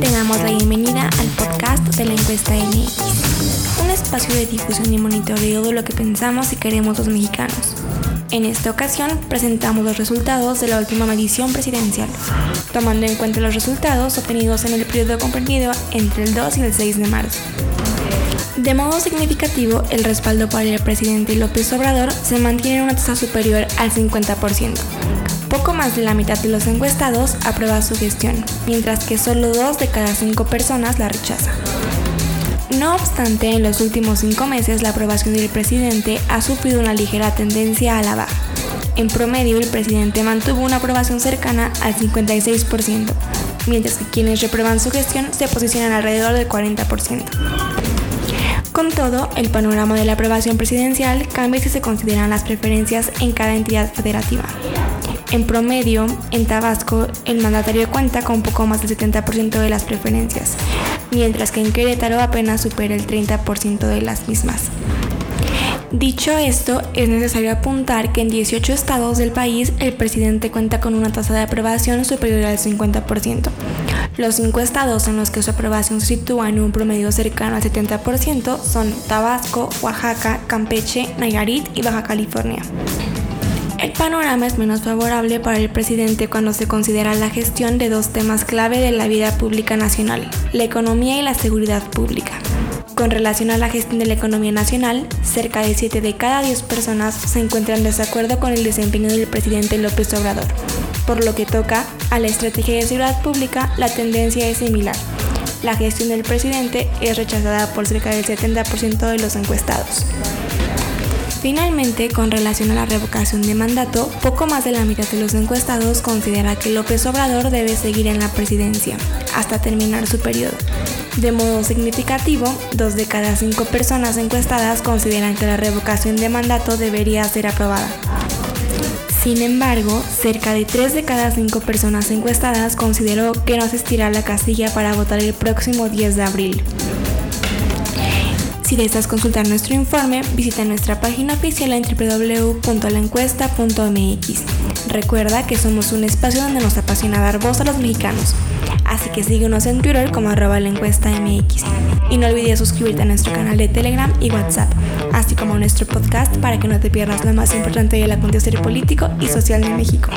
Te damos la bienvenida al podcast de la encuesta MX, un espacio de difusión y monitoreo de lo que pensamos y queremos los mexicanos. En esta ocasión presentamos los resultados de la última medición presidencial, tomando en cuenta los resultados obtenidos en el periodo comprendido entre el 2 y el 6 de marzo. De modo significativo, el respaldo para el presidente López Obrador se mantiene en una tasa superior al 50%. Poco más de la mitad de los encuestados aprueba su gestión, mientras que solo dos de cada cinco personas la rechazan. No obstante, en los últimos cinco meses la aprobación del presidente ha sufrido una ligera tendencia a la baja. En promedio, el presidente mantuvo una aprobación cercana al 56%, mientras que quienes reprueban su gestión se posicionan alrededor del 40%. Con todo, el panorama de la aprobación presidencial cambia si se consideran las preferencias en cada entidad federativa. En promedio, en Tabasco, el mandatario cuenta con poco más del 70% de las preferencias, mientras que en Querétaro apenas supera el 30% de las mismas. Dicho esto, es necesario apuntar que en 18 estados del país el presidente cuenta con una tasa de aprobación superior al 50%. Los cinco estados en los que su aprobación se sitúa en un promedio cercano al 70% son Tabasco, Oaxaca, Campeche, Nayarit y Baja California. El panorama es menos favorable para el presidente cuando se considera la gestión de dos temas clave de la vida pública nacional, la economía y la seguridad pública. Con relación a la gestión de la economía nacional, cerca de 7 de cada 10 personas se encuentran en desacuerdo con el desempeño del presidente López Obrador. Por lo que toca a la estrategia de seguridad pública, la tendencia es similar. La gestión del presidente es rechazada por cerca del 70% de los encuestados. Finalmente, con relación a la revocación de mandato, poco más de la mitad de los encuestados considera que López Obrador debe seguir en la presidencia hasta terminar su periodo. De modo significativo, dos de cada cinco personas encuestadas consideran que la revocación de mandato debería ser aprobada. Sin embargo, cerca de 3 de cada 5 personas encuestadas consideró que no asistirá a la casilla para votar el próximo 10 de abril. Si deseas consultar nuestro informe, visita nuestra página oficial en www.laencuesta.mx. Recuerda que somos un espacio donde nos apasiona dar voz a los mexicanos. Así que síguenos en Twitter como arroba la MX. Y no olvides suscribirte a nuestro canal de Telegram y WhatsApp, así como a nuestro podcast para que no te pierdas lo más importante del acontecer político y social de México.